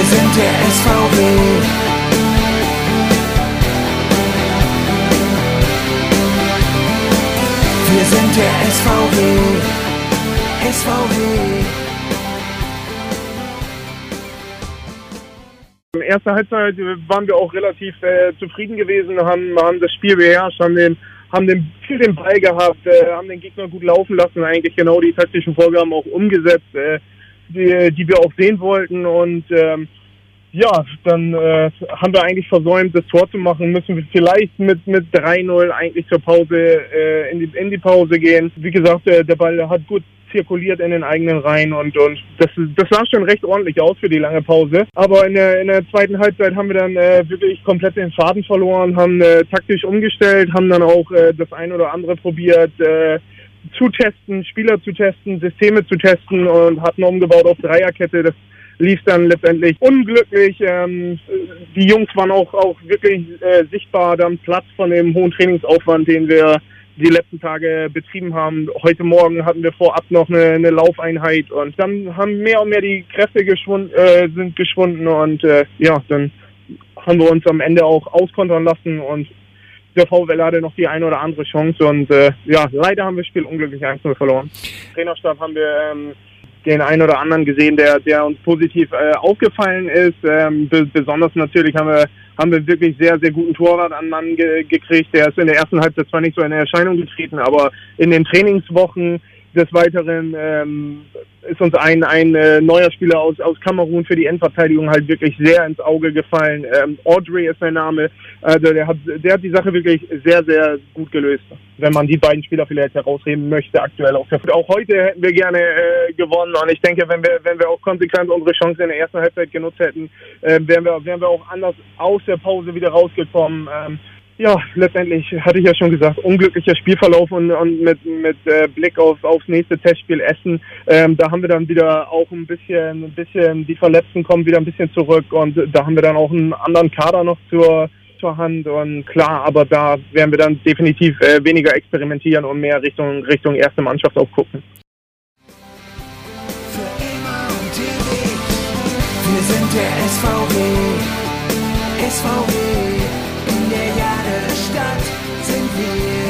sind der SVW. Wir sind der SVW. SVW. In der ersten Halbzeit waren wir auch relativ äh, zufrieden gewesen, haben, haben das Spiel beherrscht, haben den, haben den, viel den Ball gehabt, äh, haben den Gegner gut laufen lassen, eigentlich genau die taktischen Vorgaben auch umgesetzt, äh, die, wir auch sehen wollten und ähm, ja, dann äh, haben wir eigentlich versäumt, das Tor zu machen. Müssen wir vielleicht mit mit 3-0 eigentlich zur Pause äh, in die in die Pause gehen. Wie gesagt, äh, der Ball hat gut zirkuliert in den eigenen Reihen und und das das sah schon recht ordentlich aus für die lange Pause. Aber in der in der zweiten Halbzeit haben wir dann äh, wirklich komplett den Faden verloren, haben äh, taktisch umgestellt, haben dann auch äh, das ein oder andere probiert. Äh, zu testen, Spieler zu testen, Systeme zu testen und hatten umgebaut auf Dreierkette. Das lief dann letztendlich unglücklich. Ähm, die Jungs waren auch, auch wirklich äh, sichtbar dann Platz von dem hohen Trainingsaufwand, den wir die letzten Tage betrieben haben. Heute Morgen hatten wir vorab noch eine, eine Laufeinheit und dann haben mehr und mehr die Kräfte geschwund, äh, sind geschwunden und äh, ja, dann haben wir uns am Ende auch auskontern lassen und der VfL hatte noch die eine oder andere Chance und äh, ja, leider haben wir das Spiel unglücklich 1 verloren. Trainerstab haben wir ähm, den einen oder anderen gesehen, der, der uns positiv äh, aufgefallen ist. Ähm, be besonders natürlich haben wir, haben wir wirklich sehr, sehr guten Torwart an Mann ge gekriegt. Der ist in der ersten Halbzeit zwar nicht so in Erscheinung getreten, aber in den Trainingswochen des Weiteren ähm, ist uns ein, ein äh, neuer Spieler aus, aus Kamerun für die Endverteidigung halt wirklich sehr ins Auge gefallen. Ähm, Audrey ist sein Name. Also der hat, der hat die Sache wirklich sehr, sehr gut gelöst. Wenn man die beiden Spieler vielleicht herausheben möchte, aktuell auch. Auch heute hätten wir gerne äh, gewonnen. Und ich denke, wenn wir, wenn wir auch konsequent unsere Chance in der ersten Halbzeit genutzt hätten, äh, wären, wir, wären wir auch anders aus der Pause wieder rausgekommen. Ähm, ja, letztendlich hatte ich ja schon gesagt, unglücklicher Spielverlauf und, und mit, mit äh, Blick auf, aufs nächste Testspiel Essen, ähm, da haben wir dann wieder auch ein bisschen, ein bisschen, die Verletzten kommen wieder ein bisschen zurück und da haben wir dann auch einen anderen Kader noch zur, zur Hand und klar, aber da werden wir dann definitiv äh, weniger experimentieren und mehr Richtung, Richtung erste Mannschaft auch gucken. Wir sind der SVW, SVW. Send me